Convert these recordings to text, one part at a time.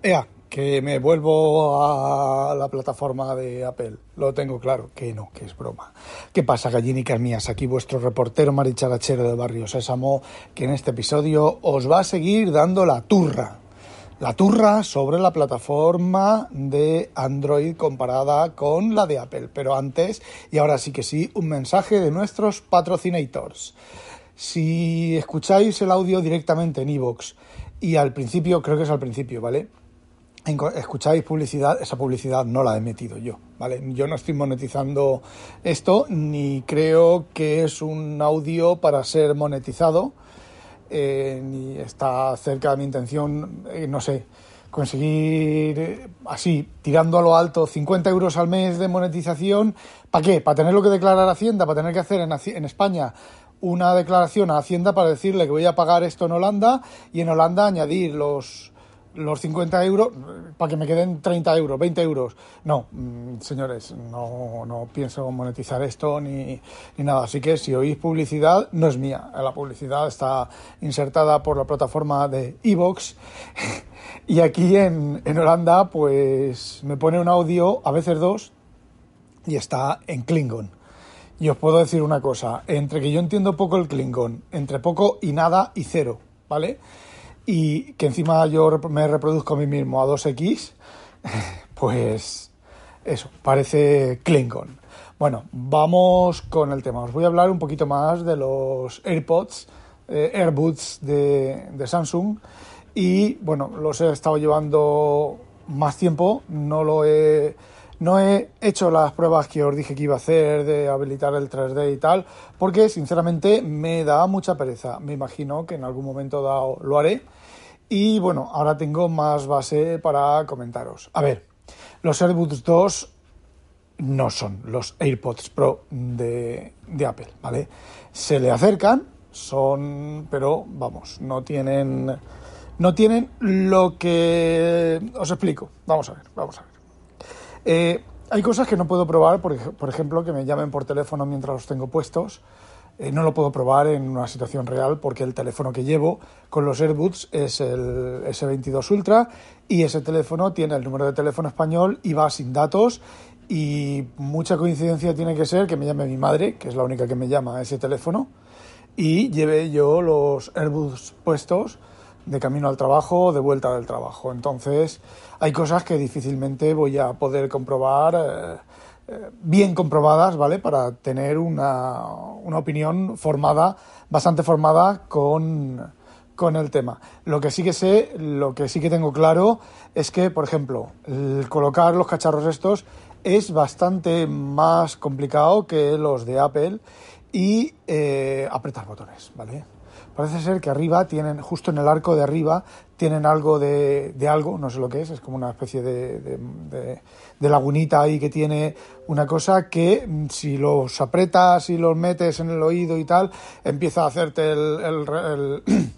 Ea, que me vuelvo a la plataforma de Apple. Lo tengo claro, que no, que es broma. ¿Qué pasa, gallinicas mías? Aquí vuestro reportero maricharachero de Barrio Sésamo, que en este episodio os va a seguir dando la turra. La turra sobre la plataforma de Android comparada con la de Apple. Pero antes, y ahora sí que sí, un mensaje de nuestros patrocinators. Si escucháis el audio directamente en iVoox y al principio, creo que es al principio, ¿vale? Escucháis publicidad, esa publicidad no la he metido yo, ¿vale? Yo no estoy monetizando esto, ni creo que es un audio para ser monetizado, eh, ni está cerca de mi intención, eh, no sé, conseguir eh, así, tirando a lo alto, 50 euros al mes de monetización, ¿para qué? ¿Para tenerlo que declarar a Hacienda? ¿Para tener que hacer en, en España una declaración a Hacienda para decirle que voy a pagar esto en Holanda y en Holanda añadir los los 50 euros para que me queden 30 euros, 20 euros. No, mm, señores, no, no pienso monetizar esto ni, ni, nada. Así que si oís publicidad, no es mía. La publicidad está insertada por la plataforma de Evox. y aquí en, en Holanda, pues me pone un audio, a veces dos, y está en Klingon. Y os puedo decir una cosa, entre que yo entiendo poco el Klingon, entre poco y nada y cero, ¿vale? Y que encima yo me reproduzco a mí mismo a 2X, pues eso, parece Klingon. Bueno, vamos con el tema. Os voy a hablar un poquito más de los AirPods, eh, AirBuds de, Samsung. Y bueno, los he estado llevando más tiempo, no lo he. No he hecho las pruebas que os dije que iba a hacer de habilitar el 3D y tal, porque sinceramente me da mucha pereza. Me imagino que en algún momento lo haré y bueno, ahora tengo más base para comentaros. A ver, los AirPods 2 no son los AirPods Pro de, de Apple, ¿vale? Se le acercan, son, pero vamos, no tienen, no tienen lo que os explico. Vamos a ver, vamos a ver. Eh, hay cosas que no puedo probar, por, por ejemplo, que me llamen por teléfono mientras los tengo puestos. Eh, no lo puedo probar en una situación real porque el teléfono que llevo con los AirBuds es el S22 Ultra y ese teléfono tiene el número de teléfono español y va sin datos y mucha coincidencia tiene que ser que me llame mi madre, que es la única que me llama a ese teléfono, y lleve yo los AirBuds puestos de camino al trabajo o de vuelta del trabajo. Entonces hay cosas que difícilmente voy a poder comprobar. Eh, bien comprobadas, ¿vale? Para tener una, una opinión formada, bastante formada con, con, el tema. Lo que sí que sé, lo que sí que tengo claro es que, por ejemplo, el colocar los cacharros estos es bastante más complicado que los de Apple y eh, apretar botones, ¿vale? Parece ser que arriba tienen, justo en el arco de arriba, tienen algo de, de algo, no sé lo que es, es como una especie de, de, de, lagunita ahí que tiene una cosa que mm, si los apretas y los metes en el oído y tal, empieza a hacerte el, el,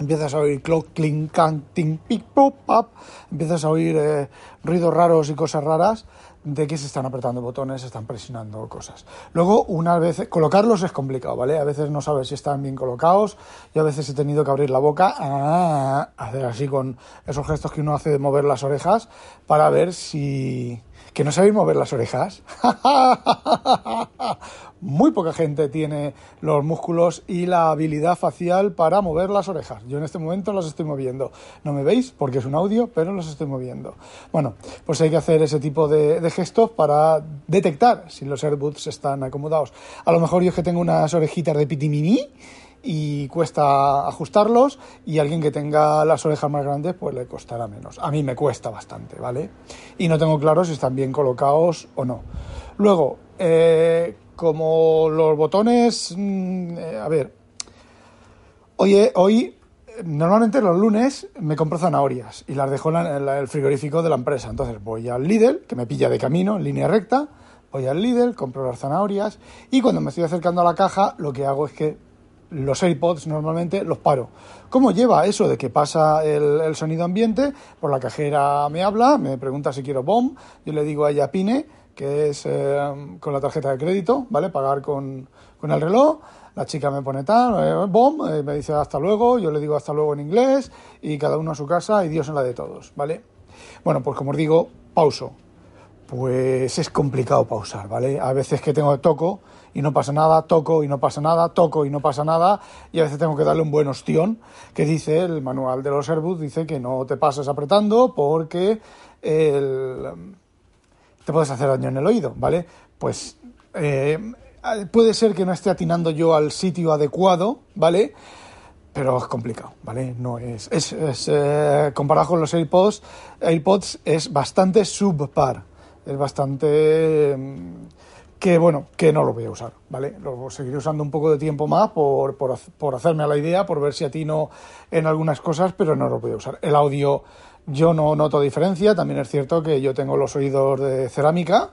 empiezas a oír clock, clink, clink, ting, pic, pop, pop, empiezas a oír eh, ruidos raros y cosas raras de que se están apretando botones, se están presionando cosas. Luego, una vez, colocarlos es complicado, ¿vale? A veces no sabes si están bien colocados, yo a veces he tenido que abrir la boca, ah, hacer así con esos gestos que uno hace de mover las orejas para ver si, ¿Que no sabéis mover las orejas? Muy poca gente tiene los músculos y la habilidad facial para mover las orejas. Yo en este momento las estoy moviendo. No me veis porque es un audio, pero los estoy moviendo. Bueno, pues hay que hacer ese tipo de, gestos para detectar si los AirBuds están acomodados. A lo mejor yo es que tengo unas orejitas de pitimini y cuesta ajustarlos y alguien que tenga las orejas más grandes pues le costará menos. A mí me cuesta bastante, ¿vale? Y no tengo claro si están bien colocados o no. Luego, eh, como los botones, mm, eh, a ver, hoy, hoy normalmente los lunes me compro zanahorias y las dejo en el frigorífico de la empresa. Entonces voy al Lidl, que me pilla de camino, en línea recta, voy al Lidl, compro las zanahorias y cuando me estoy acercando a la caja lo que hago es que los AirPods normalmente los paro. ¿Cómo lleva eso de que pasa el, sonido ambiente? Por la cajera me habla, me pregunta si quiero BOM, yo le digo a ella PINE, que es eh, con la tarjeta de crédito, ¿vale? Pagar con, con el reloj la chica me pone tal, eh, eh, me dice hasta luego, yo le digo hasta luego en inglés y cada uno a su casa y Dios en la de todos, ¿vale? Bueno, pues como os digo, pauso. Pues es complicado pausar, ¿vale? A veces que tengo toco y no pasa nada, toco y no pasa nada, toco y no pasa nada, y a veces tengo que darle un buen ostión, que dice el manual de los Airbus, dice que no te pases apretando porque te puedes hacer daño en el oído, ¿vale? Pues eh, puede ser que no esté atinando yo al sitio adecuado, ¿vale? Pero es complicado, ¿vale? No es. es, eh, comparado con los AirPods, AirPods es bastante subpar. Es bastante. Mm, que bueno, que no lo voy a usar, ¿vale? Lo seguiré usando un poco de tiempo más por, por, por hacerme a la idea, por ver si atino en algunas cosas, pero no lo voy a usar. El audio, yo no noto diferencia. También es cierto que yo tengo los oídos de cerámica.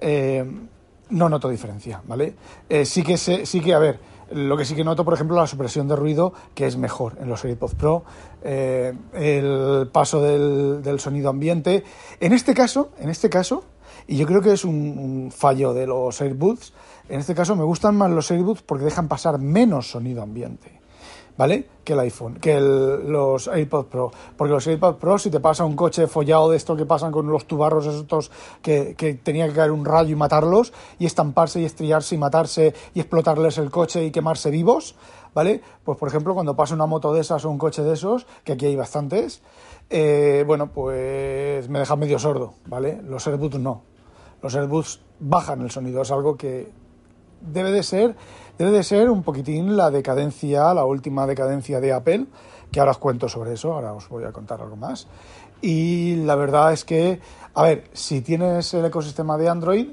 Eh, no noto diferencia, ¿vale? Eh, sí que sí que, a ver, lo que sí que noto, por ejemplo, la supresión de ruido, que es mejor en los AirPods Pro, eh, el paso del, sonido ambiente. En este caso, en este caso, y yo creo que es un, fallo de los AirPods, en este caso me gustan más los AirPods porque dejan pasar menos sonido ambiente. ¿vale? Que el iPhone, que los AirPods Pro. Porque los AirPods Pro, si te pasa un coche follado de esto que pasan con los tubarros estos que, que tenía que caer un rayo y matarlos, y estamparse y estrellarse y matarse y explotarles el coche y quemarse vivos, ¿vale? Pues por ejemplo, cuando pasa una moto de esas o un coche de esos, que aquí hay bastantes, eh, bueno, pues me deja medio sordo, ¿vale? Los AirPods no. Los AirPods bajan el sonido, es algo que debe de ser debe de ser un poquitín la decadencia, la última decadencia de Apple, que ahora os cuento sobre eso, ahora os voy a contar algo más. Y la verdad es que, a ver, si tienes el ecosistema de Android,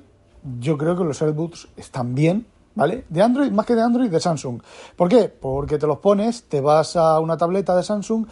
yo creo que los AirBoots están bien, ¿vale? De Android, más que de Android, de Samsung. ¿Por qué? Porque te los pones, te vas a una tableta de Samsung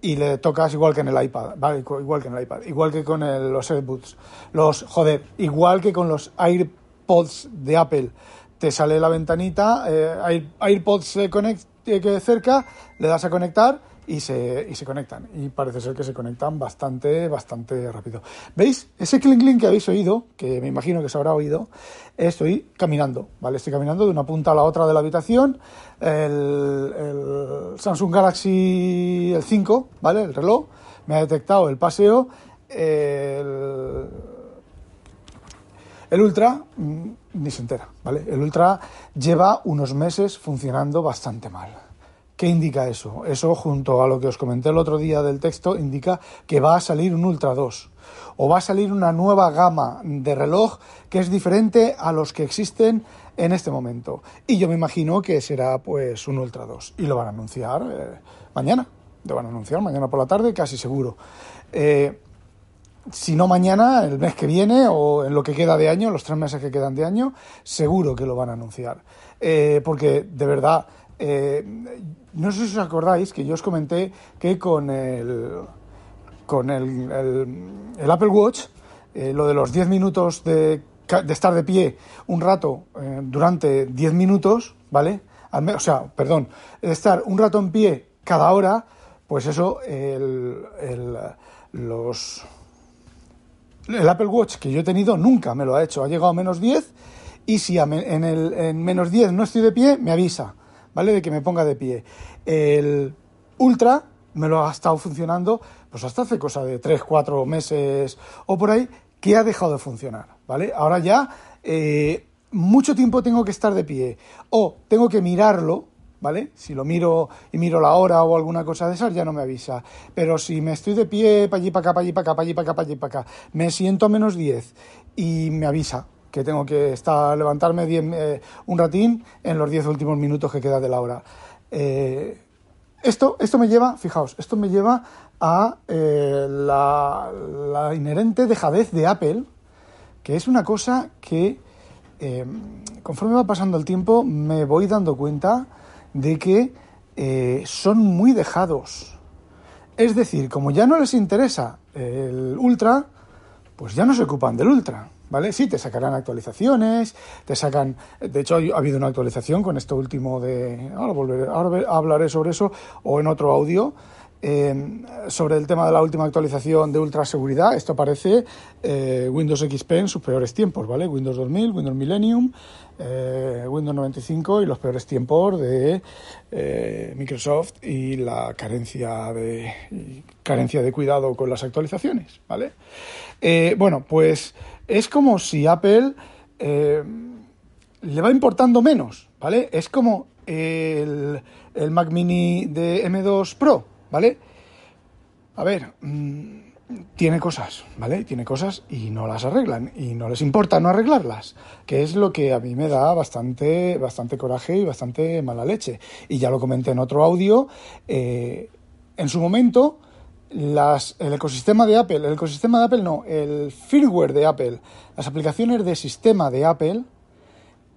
y le tocas igual que en el iPad, ¿vale? Igual que en el iPad, igual que con los AirBoots. Los, joder, igual que con los AirPods de Apple te sale la ventanita, eh, AirPods connect, eh, cerca, le das a conectar y se, y se conectan. Y parece ser que se conectan bastante, bastante rápido. ¿Veis? Ese clink clink que habéis oído, que me imagino que se habrá oído, estoy caminando, ¿vale? Estoy caminando de una punta a la otra de la habitación. El, Samsung Galaxy el 5, ¿vale? El reloj, me ha detectado el paseo. El, el Ultra mm, ni se entera, ¿vale? El Ultra lleva unos meses funcionando bastante mal. ¿Qué indica eso? Eso, junto a lo que os comenté el otro día del texto, indica que va a salir un Ultra 2 o va a salir una nueva gama de reloj que es diferente a los que existen en este momento. Y yo me imagino que será pues un Ultra 2 y lo van a anunciar eh, mañana. Lo van a anunciar mañana por la tarde, casi seguro. Eh, si no mañana, el mes que viene o en lo que queda de año, los tres meses que quedan de año, seguro que lo van a anunciar. Eh, porque de verdad, eh, no sé si os acordáis que yo os comenté que con el, con el, el, Apple Watch, eh, lo de los 10 minutos de, de, estar de pie un rato durante 10 minutos, ¿vale? o sea, perdón, estar un rato en pie cada hora, pues eso, el, los el Apple Watch que yo he tenido nunca me lo ha hecho. Ha llegado a menos 10 y si en, el, en menos 10 no estoy de pie, me avisa, ¿vale? De que me ponga de pie. El Ultra me lo ha estado funcionando pues hasta hace cosa de 3, 4 meses o por ahí que ha dejado de funcionar, ¿vale? Ahora ya eh, mucho tiempo tengo que estar de pie o tengo que mirarlo ¿vale? Si lo miro y miro la hora o alguna cosa de esas, ya no me avisa. Pero si me estoy de pie, para allí, para acá, para allí, para acá, para allí, para acá, para allí, para acá, me siento a menos 10 y me avisa que tengo que estar, levantarme eh, un ratín en los 10 últimos minutos que queda de la hora. Eh, esto, esto me lleva, fijaos, esto me lleva a eh, la, la, inherente dejadez de Apple, que es una cosa que conforme va pasando el tiempo me voy dando cuenta de que son muy dejados. Es decir, como ya no les interesa el Ultra, pues ya no se ocupan del Ultra. ¿Vale? Sí, te sacarán actualizaciones, te sacan... De hecho, ha habido una actualización con esto último de... Ahora, volveré, ahora hablaré sobre eso o en otro audio eh, sobre el tema de la última actualización de ultraseguridad, esto aparece eh, Windows XP en sus peores tiempos, ¿vale? Windows 2000, Windows Millennium, eh, Windows 95 y los peores tiempos de Microsoft y la carencia de carencia de cuidado con las actualizaciones, ¿vale? bueno, pues es como si Apple le va importando menos, ¿vale? Es como el, el Mac Mini de M2 Pro, ¿vale? A ver, mm, tiene cosas, ¿vale? Tiene cosas y no las arreglan y no les importa no arreglarlas, que es lo que a mí me da bastante, bastante coraje y bastante mala leche. Y ya lo comenté en otro audio, eh, en su momento las, el ecosistema de Apple, el ecosistema de Apple no, el firmware de Apple, las aplicaciones de sistema de Apple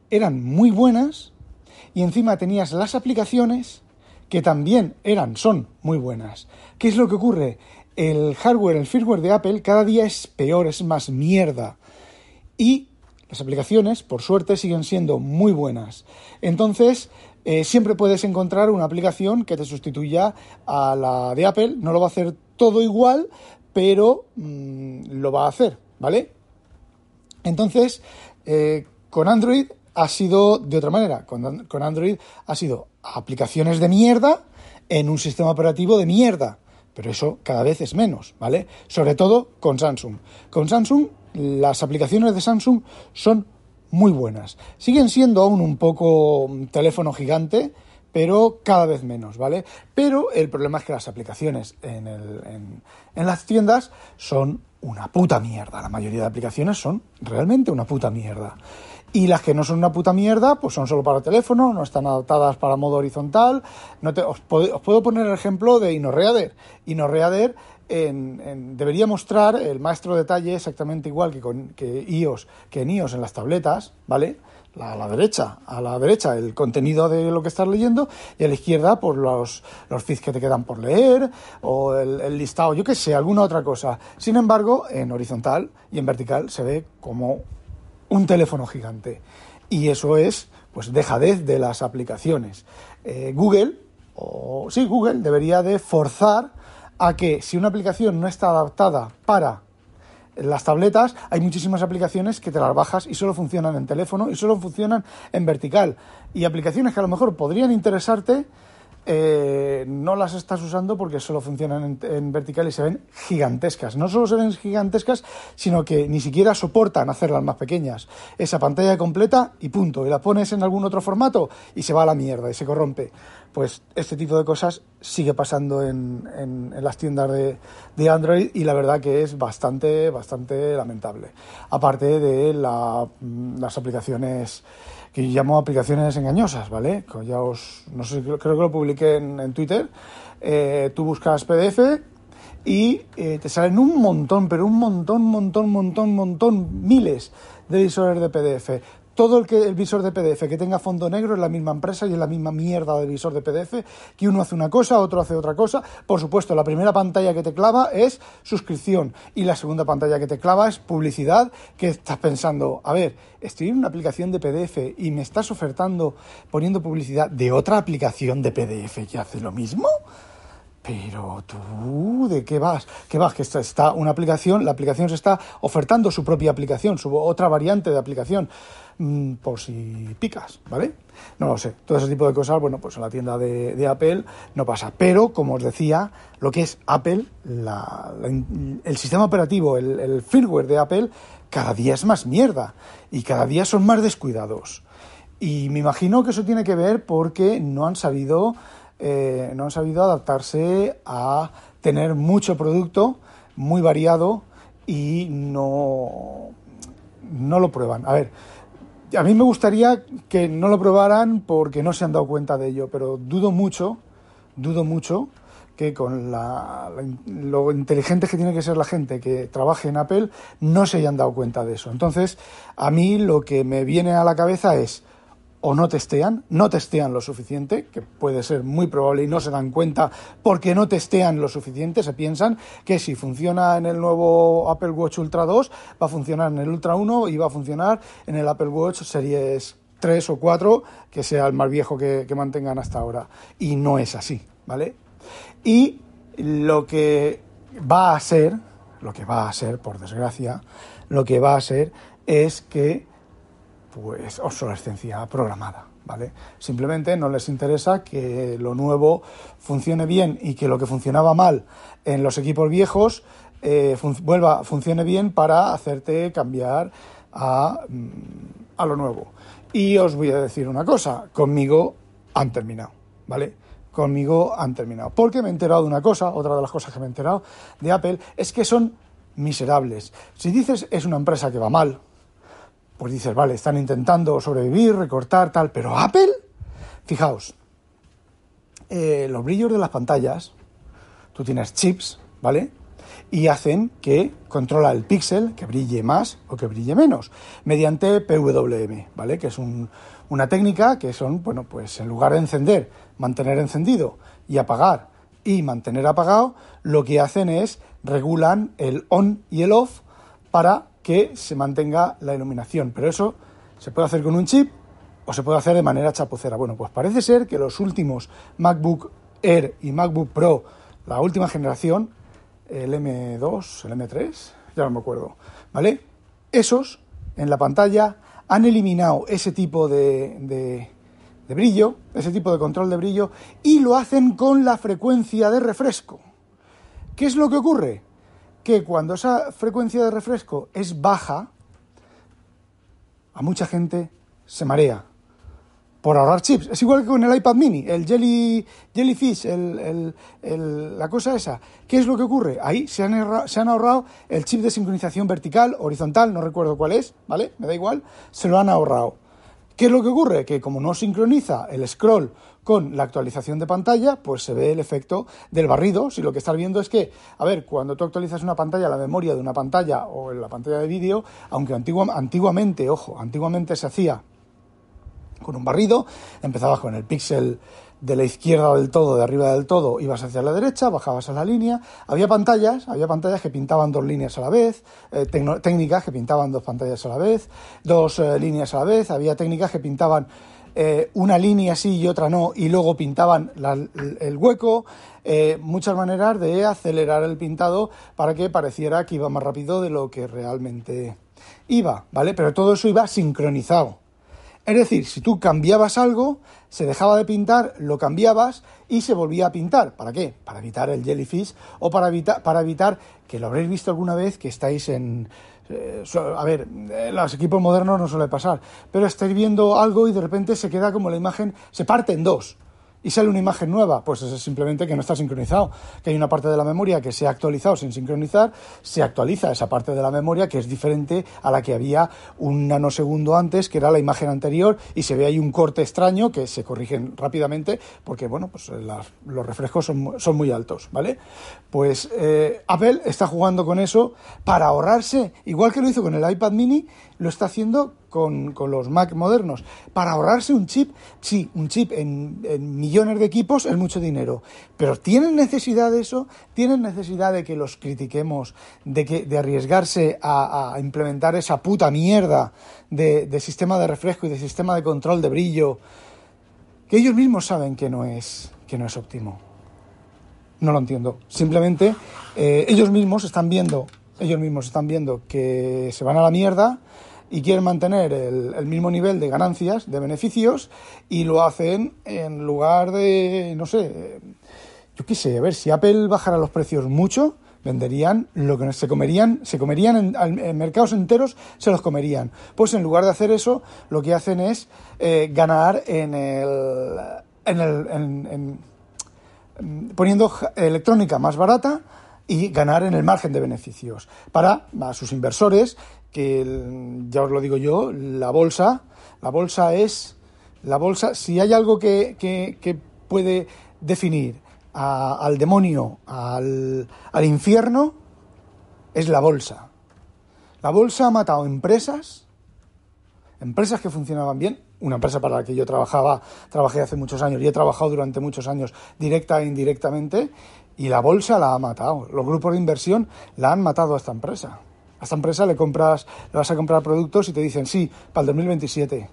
eran muy buenas y encima tenías las aplicaciones que también eran, son muy buenas. ¿Qué es lo que ocurre? El hardware, el firmware de Apple cada día es peor, es más mierda. Y las aplicaciones, por suerte, siguen siendo muy buenas. Entonces, eh, siempre puedes encontrar una aplicación que te sustituya a la de Apple. No lo va a hacer todo igual, pero mm, lo va a hacer, ¿vale? Entonces, eh, con Android ha sido de otra manera. Con, con Android ha sido aplicaciones de mierda en un sistema operativo de mierda. Pero eso cada vez es menos, ¿vale? Sobre todo con Samsung. Con Samsung, las aplicaciones de Samsung son muy buenas. Siguen siendo aún un poco teléfono gigante, pero cada vez menos, ¿vale? Pero el problema es que las aplicaciones en, el, en, las tiendas son una puta mierda. La mayoría de aplicaciones son realmente una puta mierda. Y las que no son una puta mierda, pues son solo para teléfono, no están adaptadas para modo horizontal. No te, os, puedo, os, puedo, poner el ejemplo de InnoReader. InnoReader en, debería mostrar el maestro detalle exactamente igual que, con, que iOS, que en iOS en las tabletas, ¿vale? A la derecha, a la derecha el contenido de lo que estás leyendo y a la izquierda pues los, los feeds que te quedan por leer o el, el listado, yo qué sé, alguna otra cosa. Sin embargo, en horizontal y en vertical se ve como un teléfono gigante. Y eso es, pues, dejadez de las aplicaciones. Eh, Google, o sí, Google debería de forzar a que si una aplicación no está adaptada para las tabletas, hay muchísimas aplicaciones que te las bajas y solo funcionan en teléfono y solo funcionan en vertical. Y aplicaciones que a lo mejor podrían interesarte, eh, no las estás usando porque solo funcionan en, en, vertical y se ven gigantescas. No solo se ven gigantescas, sino que ni siquiera soportan hacerlas más pequeñas. Esa pantalla completa y punto. Y la pones en algún otro formato y se va a la mierda y se corrompe. Pues este tipo de cosas sigue pasando en, en, las tiendas de, de, Android y la verdad que es bastante, bastante lamentable. Aparte de la, las aplicaciones que yo llamo aplicaciones engañosas, ¿vale? Ya os, no sé, creo que lo publiqué en, en Twitter. Eh, tú buscas PDF y eh, te salen un montón, pero un montón, montón, montón, montón, miles de visores de PDF todo el, que, el visor de PDF que tenga fondo negro es la misma empresa y es la misma mierda de visor de PDF, que uno hace una cosa, otro hace otra cosa. Por supuesto, la primera pantalla que te clava es suscripción y la segunda pantalla que te clava es publicidad, que estás pensando, a ver, estoy en una aplicación de PDF y me estás ofertando poniendo publicidad de otra aplicación de PDF que hace lo mismo. Pero tú, ¿de qué vas? ¿Qué vas? Que está, una aplicación, la aplicación se está ofertando su propia aplicación, su otra variante de aplicación, mmm, por si picas, ¿vale? No lo sé. Todo ese tipo de cosas, bueno, pues en la tienda de, Apple no pasa. Pero, como os decía, lo que es Apple, el sistema operativo, el, el firmware de Apple, cada día es más mierda y cada día son más descuidados. Y me imagino que eso tiene que ver porque no han sabido eh, no han sabido adaptarse a tener mucho producto, muy variado y no, no lo prueban. A ver, a mí me gustaría que no lo probaran porque no se han dado cuenta de ello, pero dudo mucho, dudo mucho que con la, la, lo inteligente que tiene que ser la gente que trabaje en Apple no se hayan dado cuenta de eso. Entonces, a mí lo que me viene a la cabeza es o no testean, no testean lo suficiente, que puede ser muy probable y no se dan cuenta porque no testean lo suficiente, se piensan que si funciona en el nuevo Apple Watch Ultra 2, va a funcionar en el Ultra 1 y va a funcionar en el Apple Watch Series 3 o 4, que sea el más viejo que, que mantengan hasta ahora. Y no es así, ¿vale? Y lo que va a ser, lo que va a ser, por desgracia, lo que va a ser es que pues obsolescencia programada, ¿vale? Simplemente no les interesa que lo nuevo funcione bien y que lo que funcionaba mal en los equipos viejos eh, vuelva, funcione bien para hacerte cambiar a, mm, a lo nuevo. Y os voy a decir una cosa, conmigo han terminado, ¿vale? Conmigo han terminado. Porque me he enterado de una cosa, otra de las cosas que me he enterado de Apple, es que son miserables. Si dices es una empresa que va mal, pues dices, vale, están intentando sobrevivir, recortar, tal, pero Apple, fijaos, eh, los brillos de las pantallas, tú tienes chips, ¿vale? Y hacen que controla el píxel, que brille más o que brille menos, mediante PWM, ¿vale? Que es una técnica que son, bueno, pues en lugar de encender, mantener encendido y apagar y mantener apagado, lo que hacen es regulan el on y el off para que se mantenga la iluminación. Pero eso se puede hacer con un chip o se puede hacer de manera chapucera. Bueno, pues parece ser que los últimos MacBook Air y MacBook Pro, la última generación, el M2, el M3, ya no me acuerdo, ¿vale? Esos en la pantalla han eliminado ese tipo de, de, de brillo, ese tipo de control de brillo, y lo hacen con la frecuencia de refresco. ¿Qué es lo que ocurre? Que cuando esa frecuencia de refresco es baja, a mucha gente se marea por ahorrar chips. Es igual que con el iPad mini, el Jelly, Jellyfish, la cosa esa. ¿Qué es lo que ocurre? Ahí se han, se han ahorrado el chip de sincronización vertical, horizontal, no recuerdo cuál es, ¿vale? Me da igual, se lo han ahorrado. ¿Qué es lo que ocurre? Que como no sincroniza el scroll con la actualización de pantalla, pues se ve el efecto del barrido. Si lo que estás viendo es que, a ver, cuando tú actualizas una pantalla, la memoria de una pantalla o en la pantalla de vídeo, aunque antiguamente, ojo, antiguamente se hacía con un barrido, empezabas con el píxel de la izquierda del todo, de arriba del todo, ibas hacia la derecha, bajabas a la línea. Había pantallas, había pantallas que pintaban dos líneas a la vez, eh, técnicas que pintaban dos pantallas a la vez, dos eh, líneas a la vez, había técnicas que pintaban eh, una línea sí y otra no, y luego pintaban el hueco, eh, muchas maneras de acelerar el pintado para que pareciera que iba más rápido de lo que realmente iba, ¿vale? Pero todo eso iba sincronizado. Es decir, si tú cambiabas algo, se dejaba de pintar, lo cambiabas y se volvía a pintar. ¿Para qué? Para evitar el jellyfish o para evitar, para evitar que lo habréis visto alguna vez que estáis en, a ver, en los equipos modernos no suele pasar, pero estáis viendo algo y de repente se queda como la imagen, se parte en dos y sale una imagen nueva, pues es simplemente que no está sincronizado, que hay una parte de la memoria que se ha actualizado sin sincronizar, se actualiza esa parte de la memoria que es diferente a la que había un nanosegundo antes, que era la imagen anterior, y se ve ahí un corte extraño que se corrigen rápidamente porque, bueno, pues los refrescos son, son, muy altos, ¿vale? Pues eh, Apple está jugando con eso para ahorrarse, igual que lo hizo con el iPad mini, lo está haciendo con, los Mac modernos. Para ahorrarse un chip, sí, un chip en, millones de equipos es mucho dinero. Pero ¿tienen necesidad de eso? ¿Tienen necesidad de que los critiquemos, de, que, de arriesgarse a, implementar esa puta mierda de, sistema de refresco y de sistema de control de brillo? Que ellos mismos saben que no es, que no es óptimo. No lo entiendo. Simplemente eh, ellos mismos están viendo, ellos mismos están viendo que se van a la mierda y quieren mantener el, mismo nivel de ganancias, de beneficios, y lo hacen en lugar de, no sé, yo qué sé, a ver, si Apple bajara los precios mucho, venderían lo que se comerían, se comerían en, mercados enteros, se los comerían. Pues en lugar de hacer eso, lo que hacen es eh, ganar en el, en el en, poniendo electrónica más barata y ganar en el margen de beneficios para a sus inversores que ya os lo digo yo, la bolsa, la bolsa es, la bolsa, si hay algo que, que, puede definir al demonio, al, al infierno, es la bolsa. La bolsa ha matado empresas, empresas que funcionaban bien, una empresa para la que yo trabajaba, trabajé hace muchos años y he trabajado durante muchos años directa e indirectamente, y la bolsa la ha matado. Los grupos de inversión la han matado a esta empresa. A esta empresa le compras, le vas a comprar productos y te dicen, sí, para el 2027.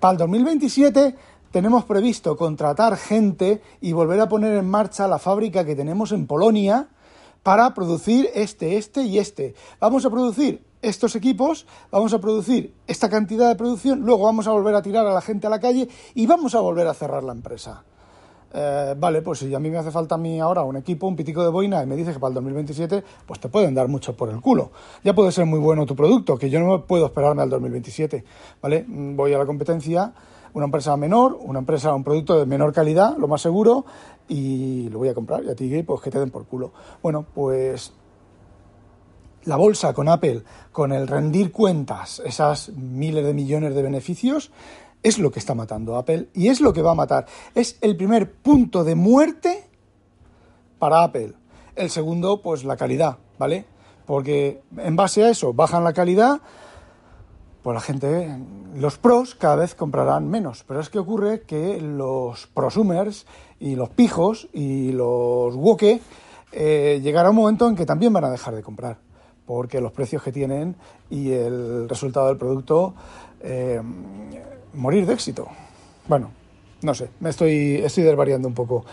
Para el 2027 tenemos previsto contratar gente y volver a poner en marcha la fábrica que tenemos en Polonia para producir este, este y este. Vamos a producir estos equipos, vamos a producir esta cantidad de producción, luego vamos a volver a tirar a la gente a la calle y vamos a volver a cerrar la empresa. Eh, vale, pues si a mí me hace falta a mí ahora un equipo, un pitico de boina, y me dices que para el 2027, pues te pueden dar mucho por el culo. Ya puede ser muy bueno tu producto, que yo no puedo esperarme al 2027, ¿vale? Mm, voy a la competencia, una empresa menor, una empresa, un producto de menor calidad, lo más seguro, y lo voy a comprar, y a ti, pues que te den por culo. Bueno, pues la bolsa con Apple, con el rendir cuentas, esas miles de millones de beneficios, es lo que está matando Apple y es lo que va a matar. Es el primer punto de muerte para Apple. El segundo, pues la calidad, ¿vale? Porque en base a eso bajan la calidad, pues la gente, los pros cada vez comprarán menos. Pero es que ocurre que los prosumers y los pijos y los woke eh, llegará un momento en que también van a dejar de comprar. Porque los precios que tienen y el resultado del producto eh, morir de éxito. Bueno, no sé, me estoy, estoy desvariando un poco.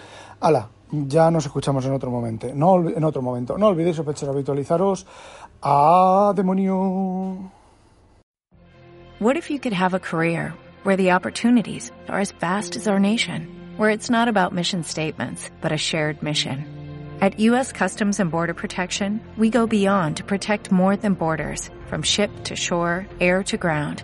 Ya nos escuchamos en otro momento. No, en otro momento. No olvidéis habitualizaros. ¡A demonio! What if you could have a career where the opportunities are as vast as our nation, where it's not about mission statements, but a shared mission? At U.S. Customs and Border Protection, we go beyond to protect more than borders, from ship to shore, air to ground